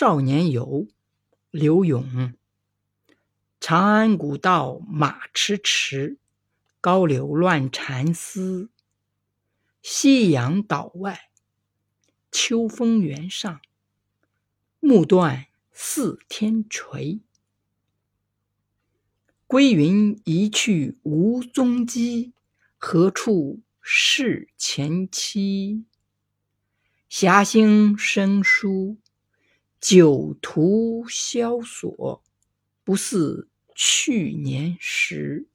少年游，刘永。长安古道马迟迟，高柳乱蝉嘶。夕阳岛外，秋风原上。暮断四天垂。归云一去无踪迹，何处是前期？霞兴生疏，酒徒萧索，不似去年时。